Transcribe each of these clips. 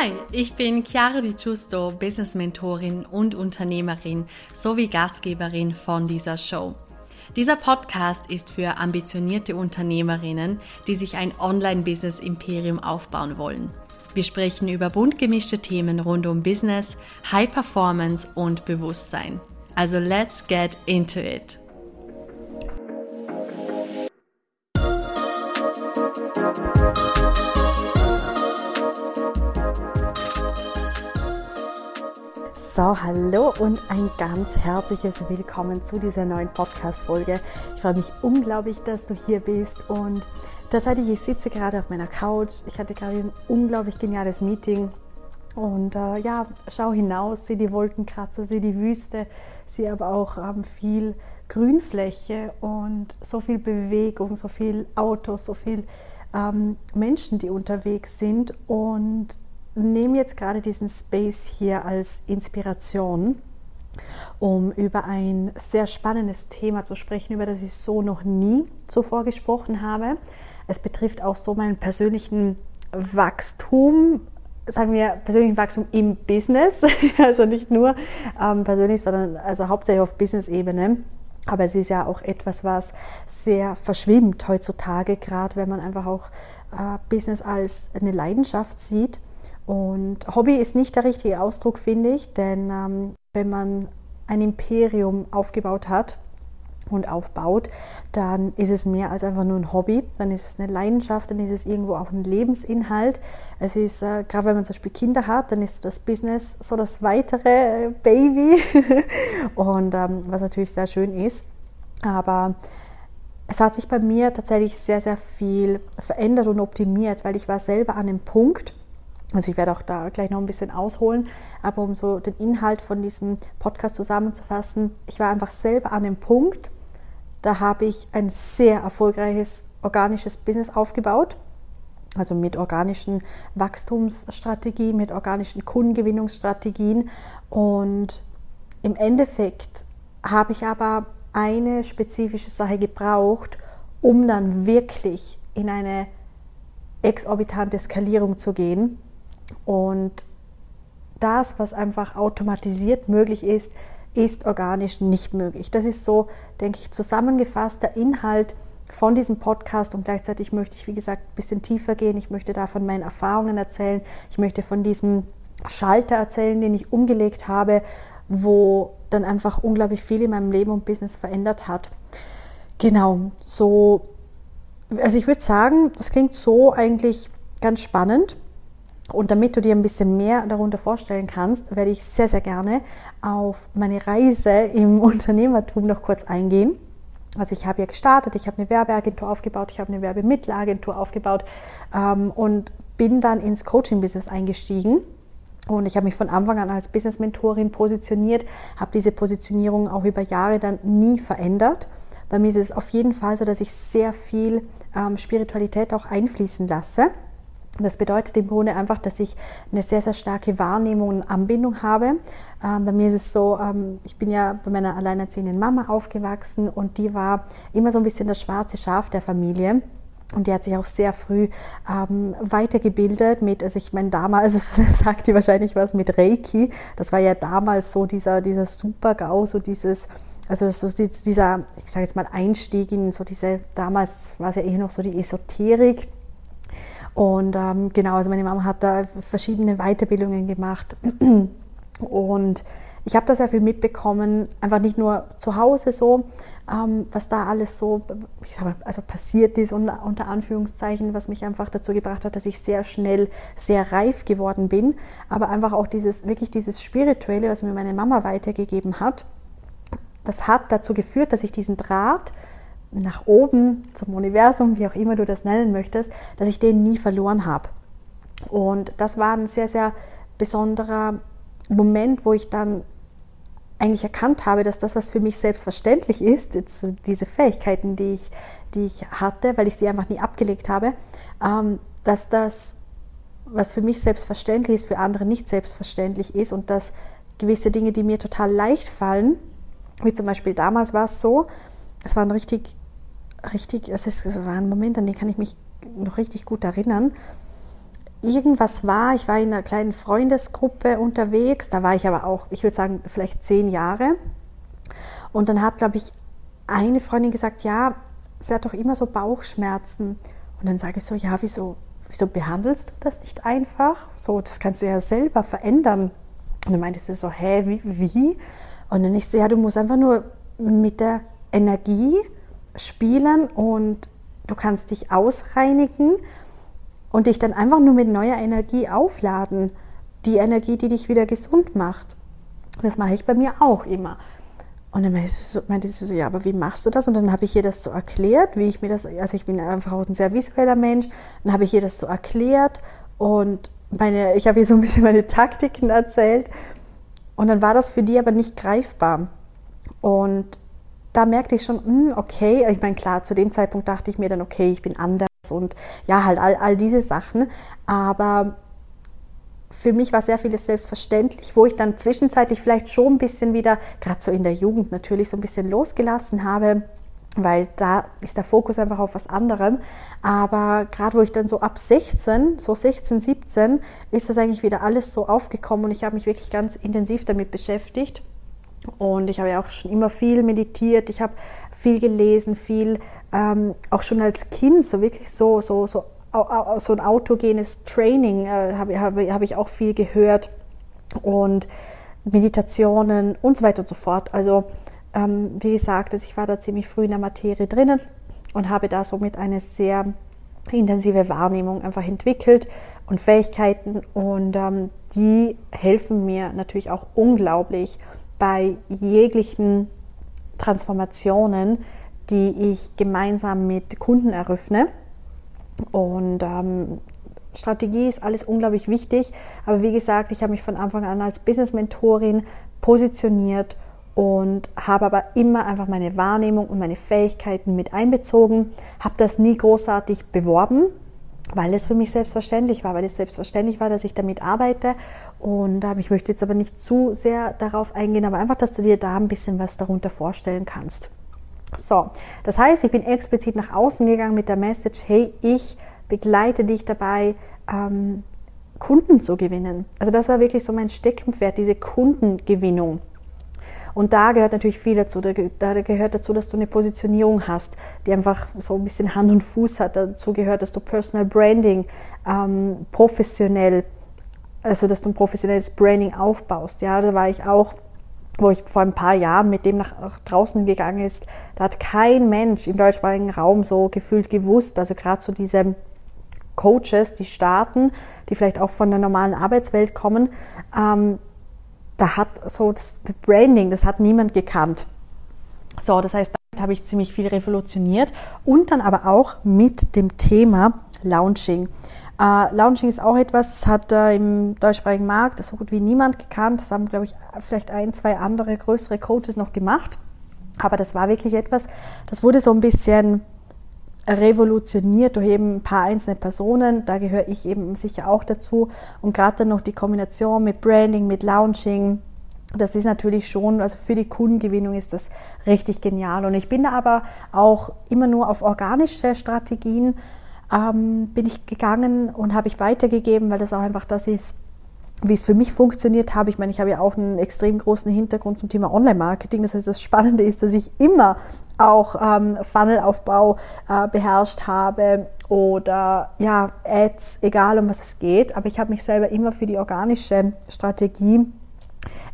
Hi, ich bin Chiara Di Giusto, Business Mentorin und Unternehmerin sowie Gastgeberin von dieser Show. Dieser Podcast ist für ambitionierte Unternehmerinnen, die sich ein Online-Business-Imperium aufbauen wollen. Wir sprechen über bunt gemischte Themen rund um Business, High Performance und Bewusstsein. Also let's get into it. So, hallo und ein ganz herzliches Willkommen zu dieser neuen Podcast-Folge. Ich freue mich unglaublich, dass du hier bist und tatsächlich, ich sitze gerade auf meiner Couch. Ich hatte gerade ein unglaublich geniales Meeting und äh, ja, schau hinaus, sehe die Wolkenkratzer, sehe die Wüste, sehe aber auch ähm, viel Grünfläche und so viel Bewegung, so viel Autos, so viel ähm, Menschen, die unterwegs sind und nehme jetzt gerade diesen Space hier als Inspiration, um über ein sehr spannendes Thema zu sprechen, über das ich so noch nie zuvor gesprochen habe. Es betrifft auch so meinen persönlichen Wachstum, sagen wir persönlichen Wachstum im Business, also nicht nur ähm, persönlich, sondern also hauptsächlich auf Business-Ebene. Aber es ist ja auch etwas, was sehr verschwimmt heutzutage, gerade wenn man einfach auch äh, Business als eine Leidenschaft sieht. Und Hobby ist nicht der richtige Ausdruck, finde ich, denn ähm, wenn man ein Imperium aufgebaut hat und aufbaut, dann ist es mehr als einfach nur ein Hobby, dann ist es eine Leidenschaft, dann ist es irgendwo auch ein Lebensinhalt. Es ist, äh, gerade wenn man zum Beispiel Kinder hat, dann ist das Business so das weitere äh, Baby und ähm, was natürlich sehr schön ist. Aber es hat sich bei mir tatsächlich sehr, sehr viel verändert und optimiert, weil ich war selber an dem Punkt, also ich werde auch da gleich noch ein bisschen ausholen, aber um so den Inhalt von diesem Podcast zusammenzufassen, ich war einfach selber an dem Punkt, da habe ich ein sehr erfolgreiches organisches Business aufgebaut, also mit organischen Wachstumsstrategien, mit organischen Kundengewinnungsstrategien. Und im Endeffekt habe ich aber eine spezifische Sache gebraucht, um dann wirklich in eine exorbitante Skalierung zu gehen und das, was einfach automatisiert möglich ist, ist organisch nicht möglich. Das ist so, denke ich, zusammengefasst der Inhalt von diesem Podcast und gleichzeitig möchte ich, wie gesagt, ein bisschen tiefer gehen. Ich möchte da von meinen Erfahrungen erzählen. Ich möchte von diesem Schalter erzählen, den ich umgelegt habe, wo dann einfach unglaublich viel in meinem Leben und Business verändert hat. Genau, so, also ich würde sagen, das klingt so eigentlich ganz spannend. Und damit du dir ein bisschen mehr darunter vorstellen kannst, werde ich sehr, sehr gerne auf meine Reise im Unternehmertum noch kurz eingehen. Also ich habe ja gestartet, ich habe eine Werbeagentur aufgebaut, ich habe eine Werbemittelagentur aufgebaut ähm, und bin dann ins Coaching-Business eingestiegen. Und ich habe mich von Anfang an als Business-Mentorin positioniert, habe diese Positionierung auch über Jahre dann nie verändert. Bei mir ist es auf jeden Fall so, dass ich sehr viel ähm, Spiritualität auch einfließen lasse. Das bedeutet im Grunde einfach, dass ich eine sehr, sehr starke Wahrnehmung und Anbindung habe. Ähm, bei mir ist es so, ähm, ich bin ja bei meiner alleinerziehenden Mama aufgewachsen und die war immer so ein bisschen das schwarze Schaf der Familie. Und die hat sich auch sehr früh ähm, weitergebildet mit, also ich meine, damals, sagt die wahrscheinlich was mit Reiki. Das war ja damals so dieser, dieser Super-GAU, so dieses, also so dieser, ich sage jetzt mal, Einstieg in so diese, damals war es ja eh noch so die Esoterik und ähm, genau, also meine Mama hat da verschiedene Weiterbildungen gemacht. Und ich habe da sehr viel mitbekommen, einfach nicht nur zu Hause so, ähm, was da alles so ich sag mal, also passiert ist, unter, unter Anführungszeichen, was mich einfach dazu gebracht hat, dass ich sehr schnell sehr reif geworden bin, aber einfach auch dieses, wirklich dieses Spirituelle, was mir meine Mama weitergegeben hat, das hat dazu geführt, dass ich diesen Draht nach oben zum Universum, wie auch immer du das nennen möchtest, dass ich den nie verloren habe. Und das war ein sehr, sehr besonderer Moment, wo ich dann eigentlich erkannt habe, dass das, was für mich selbstverständlich ist, jetzt diese Fähigkeiten, die ich, die ich hatte, weil ich sie einfach nie abgelegt habe, ähm, dass das, was für mich selbstverständlich ist, für andere nicht selbstverständlich ist und dass gewisse Dinge, die mir total leicht fallen, wie zum Beispiel damals war es so, es war ein richtig richtig, es, ist, es war ein Moment, an den kann ich mich noch richtig gut erinnern. irgendwas war. Ich war in einer kleinen Freundesgruppe unterwegs. Da war ich aber auch, ich würde sagen, vielleicht zehn Jahre. Und dann hat, glaube ich, eine Freundin gesagt, ja, sie hat doch immer so Bauchschmerzen. Und dann sage ich so, ja, wieso, wieso behandelst du das nicht einfach? So, das kannst du ja selber verändern. Und dann meinte sie so, hä, wie, wie? Und dann ich so, ja, du musst einfach nur mit der Energie spielen und du kannst dich ausreinigen und dich dann einfach nur mit neuer Energie aufladen. Die Energie, die dich wieder gesund macht. Das mache ich bei mir auch immer. Und dann meinte sie, so, ja, aber wie machst du das? Und dann habe ich ihr das so erklärt, wie ich mir das, also ich bin einfach auch ein sehr visueller Mensch, dann habe ich ihr das so erklärt und meine, ich habe ihr so ein bisschen meine Taktiken erzählt. Und dann war das für die aber nicht greifbar. Und da merkte ich schon, hm, okay, ich meine, klar, zu dem Zeitpunkt dachte ich mir dann, okay, ich bin anders und ja, halt all, all diese Sachen. Aber für mich war sehr vieles selbstverständlich, wo ich dann zwischenzeitlich vielleicht schon ein bisschen wieder, gerade so in der Jugend natürlich, so ein bisschen losgelassen habe, weil da ist der Fokus einfach auf was anderem. Aber gerade wo ich dann so ab 16, so 16, 17, ist das eigentlich wieder alles so aufgekommen und ich habe mich wirklich ganz intensiv damit beschäftigt. Und ich habe ja auch schon immer viel meditiert, ich habe viel gelesen, viel ähm, auch schon als Kind, so wirklich so, so, so, so ein autogenes Training äh, habe, habe, habe ich auch viel gehört. Und Meditationen und so weiter und so fort. Also ähm, wie gesagt, also ich war da ziemlich früh in der Materie drinnen und habe da somit eine sehr intensive Wahrnehmung einfach entwickelt und Fähigkeiten. Und ähm, die helfen mir natürlich auch unglaublich bei jeglichen Transformationen, die ich gemeinsam mit Kunden eröffne. Und ähm, Strategie ist alles unglaublich wichtig. Aber wie gesagt, ich habe mich von Anfang an als Business-Mentorin positioniert und habe aber immer einfach meine Wahrnehmung und meine Fähigkeiten mit einbezogen, habe das nie großartig beworben, weil es für mich selbstverständlich war, weil es selbstverständlich war, dass ich damit arbeite. Und ich möchte jetzt aber nicht zu sehr darauf eingehen, aber einfach, dass du dir da ein bisschen was darunter vorstellen kannst. So, das heißt, ich bin explizit nach außen gegangen mit der Message, hey, ich begleite dich dabei, ähm, Kunden zu gewinnen. Also das war wirklich so mein Steckenpferd, diese Kundengewinnung. Und da gehört natürlich viel dazu. Da, gehört dazu, dass du eine Positionierung hast, die einfach so ein bisschen Hand und Fuß hat. Dazu gehört, dass du Personal Branding ähm, professionell, also dass du ein professionelles Branding aufbaust. Ja, da war ich auch wo ich vor ein paar Jahren mit dem nach draußen gegangen ist, da hat kein Mensch im deutschsprachigen Raum so gefühlt gewusst, also gerade so diese Coaches, die starten, die vielleicht auch von der normalen Arbeitswelt kommen, ähm, da hat so das Branding, das hat niemand gekannt. So, das heißt, damit habe ich ziemlich viel revolutioniert und dann aber auch mit dem Thema Launching. Uh, Launching ist auch etwas, das hat uh, im deutschsprachigen Markt so gut wie niemand gekannt. Das haben, glaube ich, vielleicht ein, zwei andere größere Coaches noch gemacht. Aber das war wirklich etwas, das wurde so ein bisschen revolutioniert durch eben ein paar einzelne Personen. Da gehöre ich eben sicher auch dazu. Und gerade dann noch die Kombination mit Branding, mit Launching, das ist natürlich schon, also für die Kundengewinnung ist das richtig genial. Und ich bin da aber auch immer nur auf organische Strategien ähm, bin ich gegangen und habe ich weitergegeben, weil das auch einfach das ist, wie es für mich funktioniert habe. Ich meine, ich habe ja auch einen extrem großen Hintergrund zum Thema Online-Marketing. Das heißt, das Spannende ist, dass ich immer auch ähm, Funnelaufbau äh, beherrscht habe oder ja, Ads, egal um was es geht. Aber ich habe mich selber immer für die organische Strategie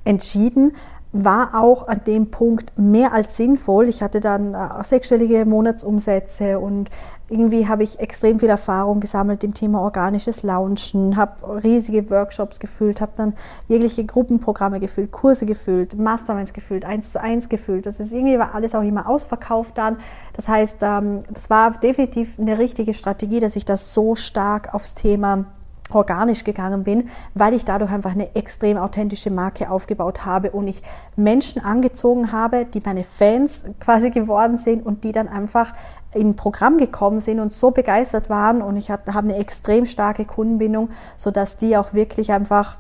entschieden, war auch an dem Punkt mehr als sinnvoll. Ich hatte dann äh, sechsstellige Monatsumsätze und irgendwie habe ich extrem viel Erfahrung gesammelt im Thema organisches Launchen, habe riesige Workshops gefüllt, habe dann jegliche Gruppenprogramme gefüllt, Kurse gefüllt, Masterminds gefüllt, eins zu eins gefüllt. Das ist irgendwie war alles auch immer ausverkauft dann. Das heißt, ähm, das war definitiv eine richtige Strategie, dass ich das so stark aufs Thema organisch gegangen bin, weil ich dadurch einfach eine extrem authentische Marke aufgebaut habe und ich Menschen angezogen habe, die meine Fans quasi geworden sind und die dann einfach in ein Programm gekommen sind und so begeistert waren und ich habe hab eine extrem starke Kundenbindung, sodass die auch wirklich einfach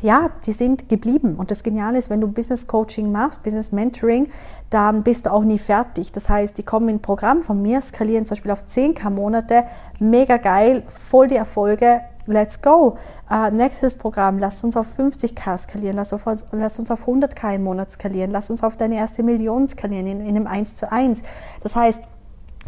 ja, die sind geblieben. Und das Geniale ist, wenn du Business Coaching machst, Business Mentoring, dann bist du auch nie fertig. Das heißt, die kommen in ein Programm von mir, skalieren zum Beispiel auf 10k Monate, mega geil, voll die Erfolge let's go. Uh, nächstes Programm, lass uns auf 50k skalieren, lass, auf, lass uns auf 100k im Monat skalieren, lass uns auf deine erste Million skalieren in, in einem 1 zu 1. Das heißt,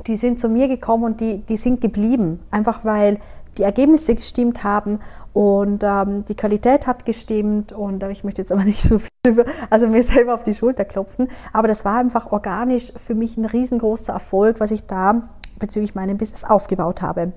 die sind zu mir gekommen und die, die sind geblieben, einfach weil die Ergebnisse gestimmt haben und ähm, die Qualität hat gestimmt und äh, ich möchte jetzt aber nicht so viel über, also mir selber auf die Schulter klopfen, aber das war einfach organisch für mich ein riesengroßer Erfolg, was ich da bezüglich meinem Business aufgebaut habe.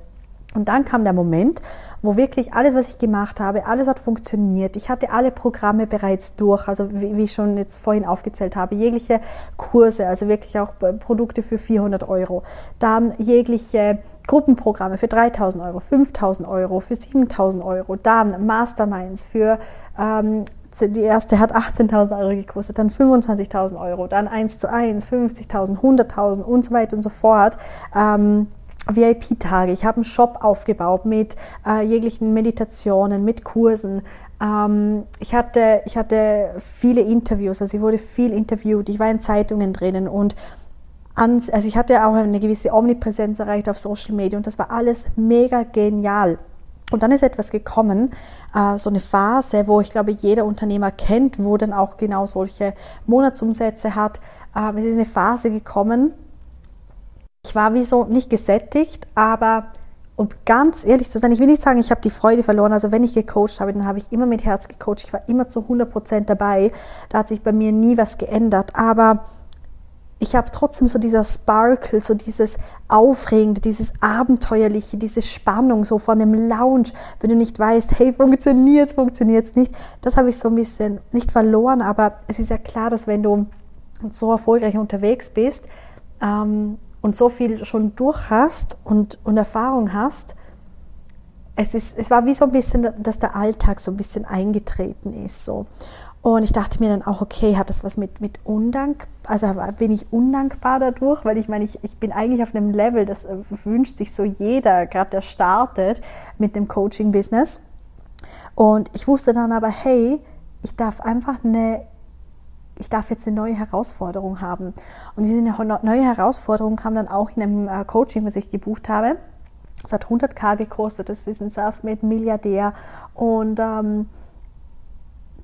Und dann kam der Moment, wo wirklich alles, was ich gemacht habe, alles hat funktioniert. Ich hatte alle Programme bereits durch, also wie, ich schon jetzt vorhin aufgezählt habe, jegliche Kurse, also wirklich auch Produkte für 400 Euro. Dann jegliche Gruppenprogramme für 3000 Euro, 5000 Euro, für 7000 Euro. Dann Masterminds für ähm, die erste hat 18.000 Euro gekostet, dann 25.000 Euro, dann 1 zu 1, 50.000, 100.000 und so weiter und so fort. Ähm, VIP-Tage. Ich habe einen Shop aufgebaut mit äh, jeglichen Meditationen, mit Kursen. Ähm, ich, hatte, ich hatte viele Interviews, also ich wurde viel interviewt. Ich war in Zeitungen drinnen und ans, also ich hatte auch eine gewisse Omnipräsenz erreicht auf Social Media und das war alles mega genial. Und dann ist etwas gekommen, äh, so eine Phase, wo ich glaube, jeder Unternehmer kennt, wo dann auch genau solche Monatsumsätze hat. Äh, es ist eine Phase gekommen, ich war wie so nicht gesättigt, aber um ganz ehrlich zu sein, ich will nicht sagen, ich habe die Freude verloren. Also wenn ich gecoacht habe, dann habe ich immer mit Herz gecoacht. Ich war immer zu 100 Prozent dabei. Da hat sich bei mir nie was geändert. Aber ich habe trotzdem so dieser Sparkle, so dieses Aufregende, dieses Abenteuerliche, diese Spannung so von dem Lounge, wenn du nicht weißt, hey, funktioniert es, funktioniert es nicht. Das habe ich so ein bisschen nicht verloren, aber es ist ja klar, dass wenn du so erfolgreich unterwegs bist, ähm, und so viel schon durch hast und, und Erfahrung hast, es, ist, es war wie so ein bisschen, dass der Alltag so ein bisschen eingetreten ist. So. Und ich dachte mir dann auch, okay, hat das was mit, mit Undank, also bin ich undankbar dadurch, weil ich meine, ich, ich bin eigentlich auf einem Level, das äh, wünscht sich so jeder, gerade der startet mit dem Coaching-Business. Und ich wusste dann aber, hey, ich darf einfach eine ich darf jetzt eine neue Herausforderung haben. Und diese neue Herausforderung kam dann auch in einem äh, Coaching, was ich gebucht habe. Es hat 100k gekostet, das ist ein Selfmade-Milliardär und ähm,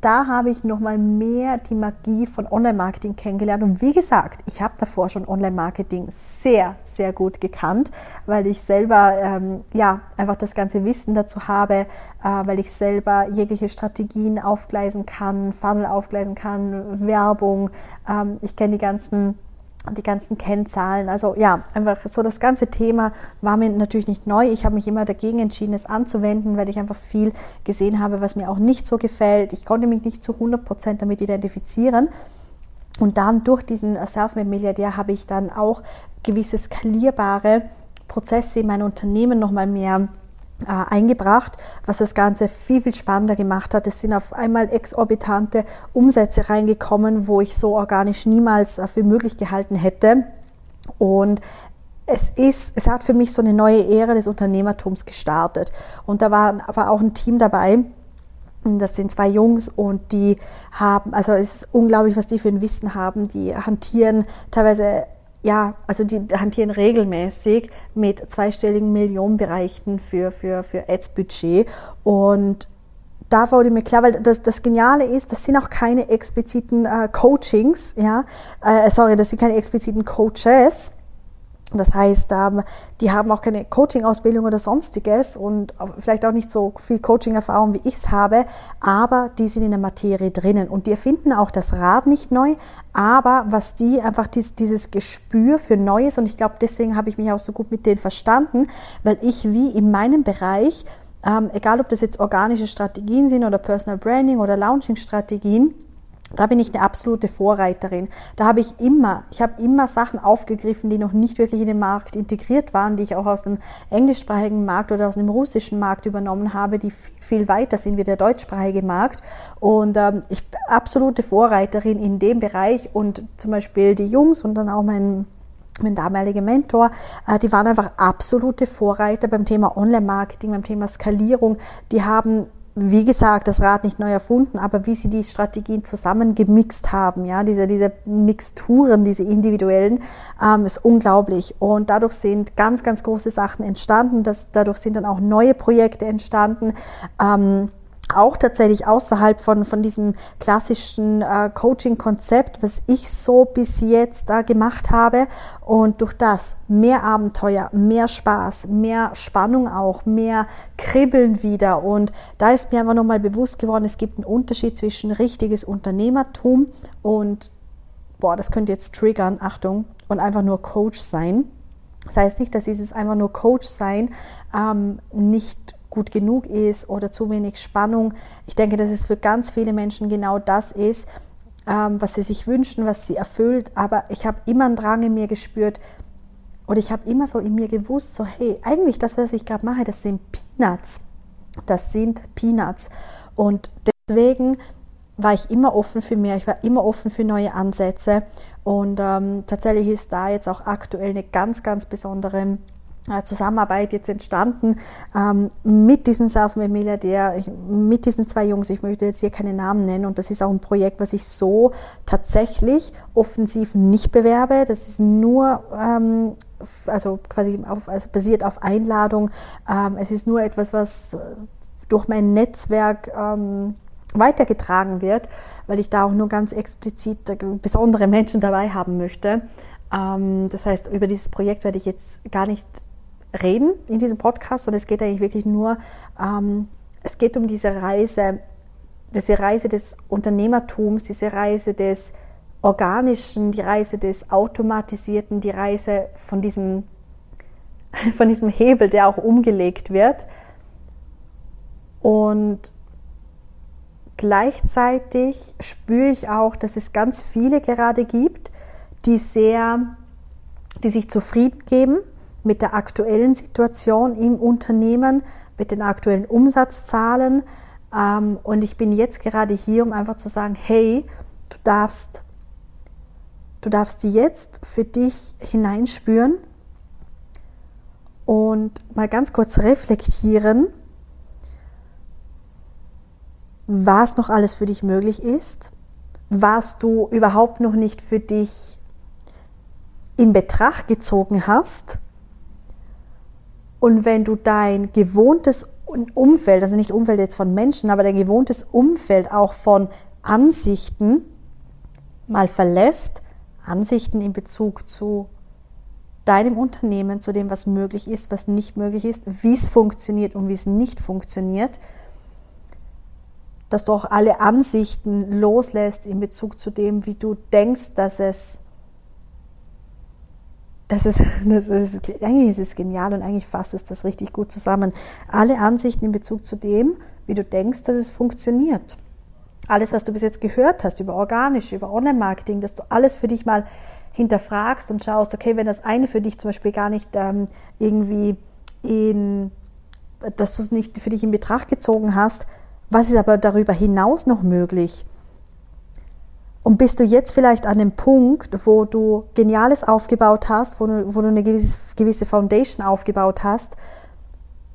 da habe ich nochmal mehr die Magie von Online-Marketing kennengelernt. Und wie gesagt, ich habe davor schon Online-Marketing sehr, sehr gut gekannt, weil ich selber ähm, ja einfach das ganze Wissen dazu habe, äh, weil ich selber jegliche Strategien aufgleisen kann, Funnel aufgleisen kann, Werbung. Ähm, ich kenne die ganzen die ganzen Kennzahlen. Also ja, einfach so das ganze Thema war mir natürlich nicht neu. Ich habe mich immer dagegen entschieden, es anzuwenden, weil ich einfach viel gesehen habe, was mir auch nicht so gefällt. Ich konnte mich nicht zu 100 Prozent damit identifizieren. Und dann durch diesen Self-Made-Milliardär habe ich dann auch gewisse skalierbare Prozesse in mein Unternehmen nochmal mehr äh, eingebracht, was das Ganze viel, viel spannender gemacht hat. Es sind auf einmal exorbitante Umsätze reingekommen, wo ich so organisch niemals äh, für möglich gehalten hätte. Und es ist, es hat für mich so eine neue Ära des Unternehmertums gestartet. Und da war, war auch ein Team dabei, das sind zwei Jungs und die haben, also es ist unglaublich, was die für ein Wissen haben. Die hantieren teilweise ja, also die hantieren regelmäßig mit zweistelligen Millionenbereichen für, für, für Ads-Budget. Und da wurde mir klar, weil das, das Geniale ist, das sind auch keine expliziten äh, Coachings, ja, äh, sorry, das sind keine expliziten Coaches, das heißt, die haben auch keine Coaching-Ausbildung oder sonstiges und vielleicht auch nicht so viel Coaching-Erfahrung, wie ich es habe, aber die sind in der Materie drinnen und die erfinden auch das Rad nicht neu, aber was die einfach dies, dieses Gespür für Neues und ich glaube, deswegen habe ich mich auch so gut mit denen verstanden, weil ich wie in meinem Bereich, ähm, egal ob das jetzt organische Strategien sind oder Personal Branding oder Launching-Strategien, da bin ich eine absolute Vorreiterin. Da habe ich immer, ich habe immer Sachen aufgegriffen, die noch nicht wirklich in den Markt integriert waren, die ich auch aus dem englischsprachigen Markt oder aus dem russischen Markt übernommen habe, die viel, viel weiter sind wie der deutschsprachige Markt. Und ähm, ich bin absolute Vorreiterin in dem Bereich und zum Beispiel die Jungs und dann auch mein mein damaliger Mentor, äh, die waren einfach absolute Vorreiter beim Thema Online-Marketing, beim Thema Skalierung. Die haben wie gesagt, das Rad nicht neu erfunden, aber wie sie die Strategien zusammengemixt haben, ja, diese, diese Mixturen, diese individuellen, ähm, ist unglaublich. Und dadurch sind ganz, ganz große Sachen entstanden. Das, dadurch sind dann auch neue Projekte entstanden. Ähm, auch tatsächlich außerhalb von, von diesem klassischen äh, Coaching-Konzept, was ich so bis jetzt äh, gemacht habe. Und durch das mehr Abenteuer, mehr Spaß, mehr Spannung auch, mehr Kribbeln wieder. Und da ist mir einfach nochmal bewusst geworden, es gibt einen Unterschied zwischen richtiges Unternehmertum und, boah, das könnte jetzt triggern, Achtung, und einfach nur Coach sein. Das heißt nicht, dass dieses einfach nur Coach sein ähm, nicht gut genug ist oder zu wenig Spannung. Ich denke, dass es für ganz viele Menschen genau das ist, ähm, was sie sich wünschen, was sie erfüllt. Aber ich habe immer einen Drang in mir gespürt oder ich habe immer so in mir gewusst, so hey, eigentlich das, was ich gerade mache, das sind Peanuts. Das sind Peanuts. Und deswegen war ich immer offen für mehr, ich war immer offen für neue Ansätze. Und ähm, tatsächlich ist da jetzt auch aktuell eine ganz, ganz besondere Zusammenarbeit jetzt entstanden ähm, mit diesem Self-Milliardär, mit diesen zwei Jungs. Ich möchte jetzt hier keine Namen nennen und das ist auch ein Projekt, was ich so tatsächlich offensiv nicht bewerbe. Das ist nur, ähm, also quasi auf, also basiert auf Einladung. Ähm, es ist nur etwas, was durch mein Netzwerk ähm, weitergetragen wird, weil ich da auch nur ganz explizit besondere Menschen dabei haben möchte. Ähm, das heißt, über dieses Projekt werde ich jetzt gar nicht reden in diesem Podcast, sondern es geht eigentlich wirklich nur, ähm, es geht um diese Reise, diese Reise des Unternehmertums, diese Reise des Organischen, die Reise des Automatisierten, die Reise von diesem, von diesem Hebel, der auch umgelegt wird. Und gleichzeitig spüre ich auch, dass es ganz viele gerade gibt, die sehr, die sich zufrieden geben mit der aktuellen Situation im Unternehmen, mit den aktuellen Umsatzzahlen. Ähm, und ich bin jetzt gerade hier, um einfach zu sagen, hey, du darfst, du darfst jetzt für dich hineinspüren und mal ganz kurz reflektieren, was noch alles für dich möglich ist, was du überhaupt noch nicht für dich in Betracht gezogen hast und wenn du dein gewohntes Umfeld, also nicht Umfeld jetzt von Menschen, aber dein gewohntes Umfeld auch von Ansichten mal verlässt, Ansichten in Bezug zu deinem Unternehmen, zu dem, was möglich ist, was nicht möglich ist, wie es funktioniert und wie es nicht funktioniert, dass du auch alle Ansichten loslässt in Bezug zu dem, wie du denkst, dass es das ist, das ist, eigentlich ist es genial und eigentlich fasst es das richtig gut zusammen. Alle Ansichten in Bezug zu dem, wie du denkst, dass es funktioniert. Alles, was du bis jetzt gehört hast über organisch, über Online-Marketing, dass du alles für dich mal hinterfragst und schaust, okay, wenn das eine für dich zum Beispiel gar nicht ähm, irgendwie in, dass du es nicht für dich in Betracht gezogen hast, was ist aber darüber hinaus noch möglich? Und bist du jetzt vielleicht an dem Punkt, wo du Geniales aufgebaut hast, wo du, wo du eine gewisse, gewisse Foundation aufgebaut hast,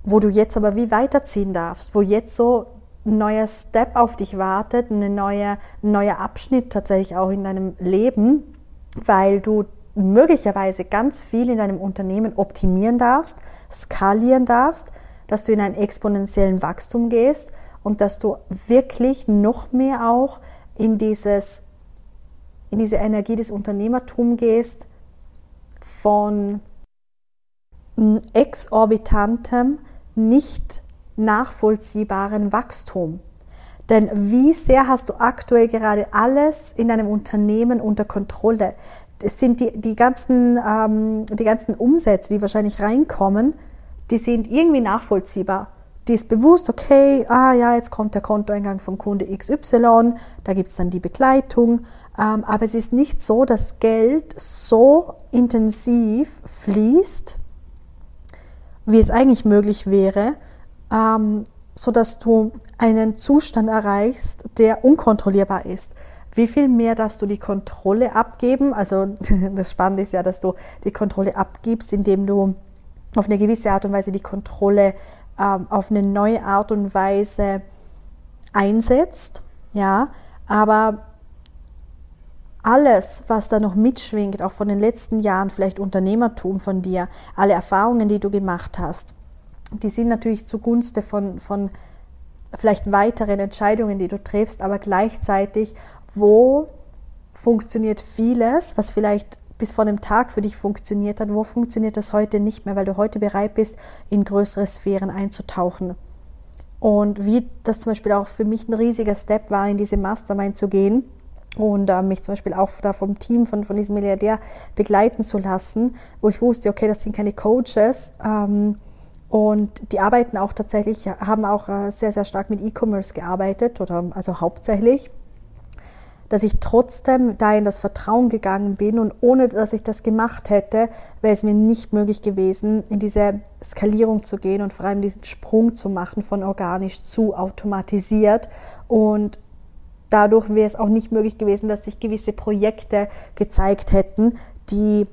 wo du jetzt aber wie weiterziehen darfst, wo jetzt so ein neuer Step auf dich wartet, eine neue, ein neuer Abschnitt tatsächlich auch in deinem Leben, weil du möglicherweise ganz viel in deinem Unternehmen optimieren darfst, skalieren darfst, dass du in einen exponentiellen Wachstum gehst und dass du wirklich noch mehr auch in dieses in diese Energie des Unternehmertums gehst, von exorbitantem, nicht nachvollziehbaren Wachstum. Denn wie sehr hast du aktuell gerade alles in deinem Unternehmen unter Kontrolle? Es sind die, die, ganzen, ähm, die ganzen Umsätze, die wahrscheinlich reinkommen, die sind irgendwie nachvollziehbar. Die ist bewusst, okay, ah ja, jetzt kommt der Kontoeingang vom Kunde XY, da gibt es dann die Begleitung, aber es ist nicht so, dass Geld so intensiv fließt, wie es eigentlich möglich wäre, ähm, so dass du einen Zustand erreichst, der unkontrollierbar ist. Wie viel mehr darfst du die Kontrolle abgeben? Also das Spannende ist ja, dass du die Kontrolle abgibst, indem du auf eine gewisse Art und Weise die Kontrolle ähm, auf eine neue Art und Weise einsetzt, ja, aber alles, was da noch mitschwingt, auch von den letzten Jahren, vielleicht Unternehmertum von dir, alle Erfahrungen, die du gemacht hast, die sind natürlich zugunsten von, von vielleicht weiteren Entscheidungen, die du triffst, aber gleichzeitig, wo funktioniert vieles, was vielleicht bis vor einem Tag für dich funktioniert hat, wo funktioniert das heute nicht mehr, weil du heute bereit bist, in größere Sphären einzutauchen. Und wie das zum Beispiel auch für mich ein riesiger Step war, in diese Mastermind zu gehen und äh, mich zum Beispiel auch da vom Team von, von diesem Milliardär begleiten zu lassen, wo ich wusste, okay, das sind keine Coaches, ähm, und die arbeiten auch tatsächlich, haben auch äh, sehr, sehr stark mit E-Commerce gearbeitet oder also hauptsächlich, dass ich trotzdem da in das Vertrauen gegangen bin und ohne dass ich das gemacht hätte, wäre es mir nicht möglich gewesen, in diese Skalierung zu gehen und vor allem diesen Sprung zu machen von organisch zu automatisiert und dadurch wäre es auch nicht möglich gewesen, dass sich gewisse Projekte gezeigt hätten, die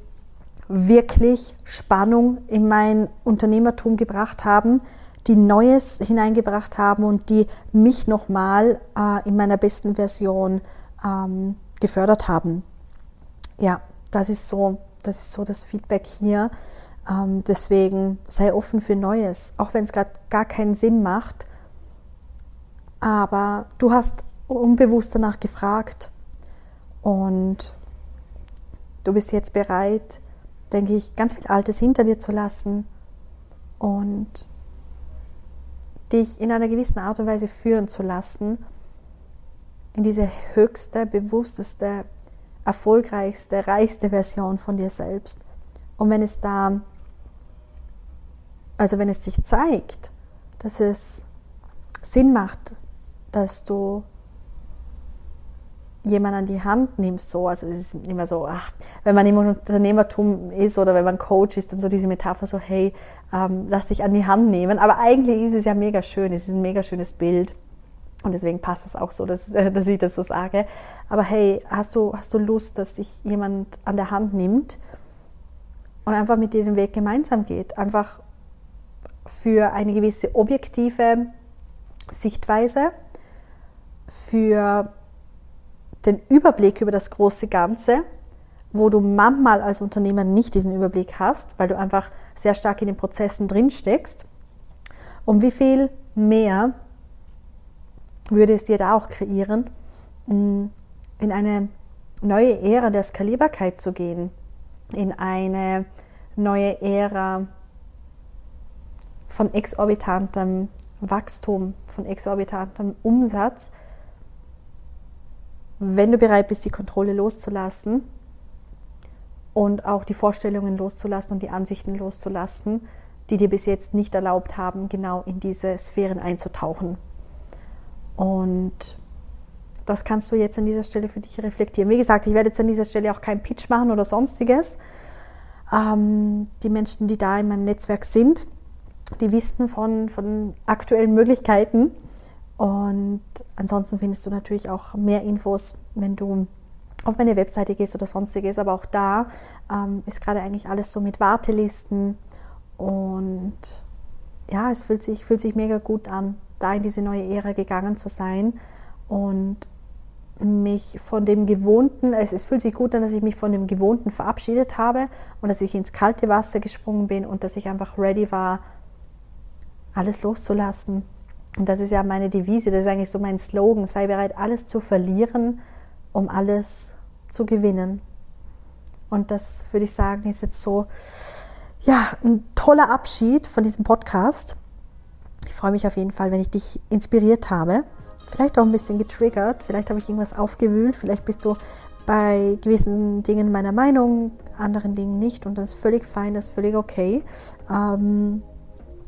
wirklich Spannung in mein Unternehmertum gebracht haben, die Neues hineingebracht haben und die mich nochmal äh, in meiner besten Version ähm, gefördert haben. Ja, das ist so, das ist so das Feedback hier. Ähm, deswegen sei offen für Neues, auch wenn es gerade gar keinen Sinn macht. Aber du hast unbewusst danach gefragt und du bist jetzt bereit, denke ich, ganz viel Altes hinter dir zu lassen und dich in einer gewissen Art und Weise führen zu lassen in diese höchste, bewussteste, erfolgreichste, reichste Version von dir selbst. Und wenn es da, also wenn es sich zeigt, dass es Sinn macht, dass du jemand an die Hand nimmst, so, also es ist immer so, ach, wenn man im Unternehmertum ist oder wenn man Coach ist, dann so diese Metapher so, hey, ähm, lass dich an die Hand nehmen. Aber eigentlich ist es ja mega schön, es ist ein mega schönes Bild. Und deswegen passt es auch so, dass, dass ich das so sage. Aber hey, hast du, hast du Lust, dass dich jemand an der Hand nimmt und einfach mit dir den Weg gemeinsam geht? Einfach für eine gewisse objektive Sichtweise, für den Überblick über das große Ganze, wo du manchmal als Unternehmer nicht diesen Überblick hast, weil du einfach sehr stark in den Prozessen drin steckst. Und wie viel mehr würde es dir da auch kreieren, in eine neue Ära der Skalierbarkeit zu gehen, in eine neue Ära von exorbitantem Wachstum, von exorbitantem Umsatz, wenn du bereit bist, die Kontrolle loszulassen und auch die Vorstellungen loszulassen und die Ansichten loszulassen, die dir bis jetzt nicht erlaubt haben, genau in diese Sphären einzutauchen. Und das kannst du jetzt an dieser Stelle für dich reflektieren. Wie gesagt, ich werde jetzt an dieser Stelle auch keinen Pitch machen oder sonstiges. Ähm, die Menschen, die da in meinem Netzwerk sind, die wissen von, von aktuellen Möglichkeiten und ansonsten findest du natürlich auch mehr Infos, wenn du auf meine Webseite gehst oder sonstiges. Aber auch da ähm, ist gerade eigentlich alles so mit Wartelisten. Und ja, es fühlt sich, fühlt sich mega gut an, da in diese neue Ära gegangen zu sein und mich von dem Gewohnten, es, es fühlt sich gut an, dass ich mich von dem Gewohnten verabschiedet habe und dass ich ins kalte Wasser gesprungen bin und dass ich einfach ready war, alles loszulassen und das ist ja meine Devise, das ist eigentlich so mein Slogan, sei bereit, alles zu verlieren, um alles zu gewinnen. Und das würde ich sagen, ist jetzt so, ja, ein toller Abschied von diesem Podcast. Ich freue mich auf jeden Fall, wenn ich dich inspiriert habe. Vielleicht auch ein bisschen getriggert, vielleicht habe ich irgendwas aufgewühlt, vielleicht bist du bei gewissen Dingen meiner Meinung, anderen Dingen nicht und das ist völlig fein, das ist völlig okay. Ähm,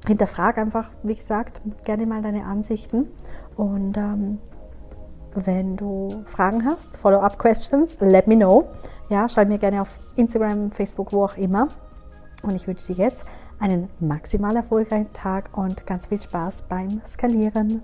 hinterfrag einfach, wie gesagt, gerne mal deine Ansichten. Und ähm, wenn du Fragen hast, Follow-up-Questions, let me know. Ja, schreib mir gerne auf Instagram, Facebook, wo auch immer. Und ich wünsche dir jetzt einen maximal erfolgreichen Tag und ganz viel Spaß beim Skalieren.